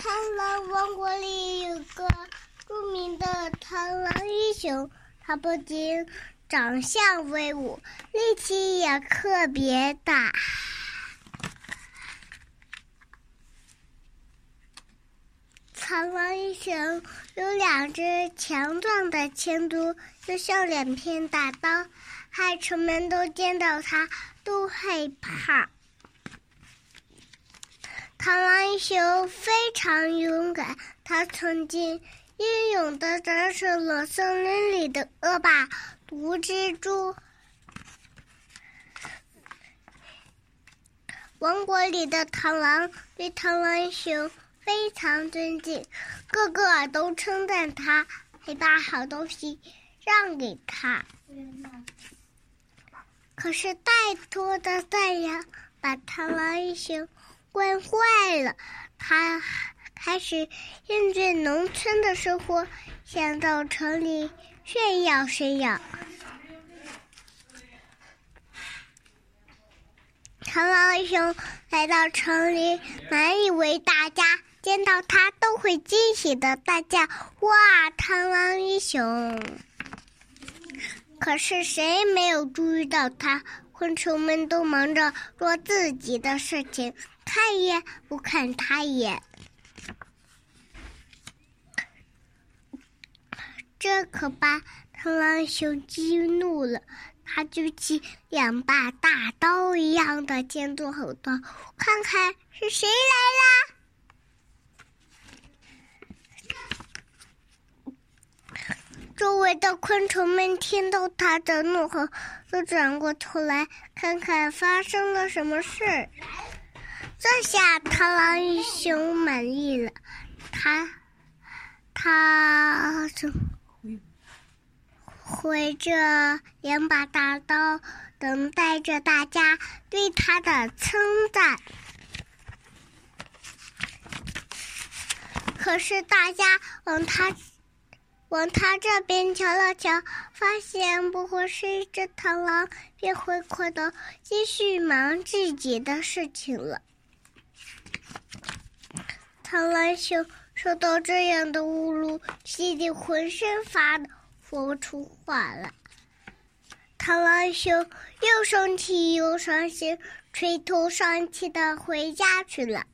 螳螂王国里有个著名的螳螂英雄，他不仅长相威武，力气也特别大。螳螂英雄有两只强壮的前足，就像两片大刀，害虫们都见到它都害怕。螳螂英雄非常勇敢，他曾经英勇的战胜了森林里的恶霸毒蜘蛛。王国里的螳螂对螳螂英雄非常尊敬，个个都称赞他，还把好东西让给他。可是太多的赞扬把螳螂英雄。惯坏了，他开始厌倦农村的生活，想到城里炫耀炫耀。螳螂英雄来到城里，满以为大家见到他都会惊喜的大叫：“哇，螳螂英雄！”可是谁没有注意到他？昆虫们都忙着做自己的事情。看也不看他一眼，这可把螳螂熊激怒了。他举起两把大刀一样的尖嘴吼道：“看看是谁来啦！”的昆虫们听到他的怒吼，都转过头来看看发生了什么事。这下螳螂英雄满意了，他他就挥着两把大刀，等待着大家对他的称赞。可是大家往他往他这边瞧了瞧，发现不过是一只螳螂，便挥快的继续忙自己的事情了。螳螂熊受到这样的侮辱，气得浑身发抖，说不出话来。螳螂熊又生气又伤心，垂头丧气的回家去了。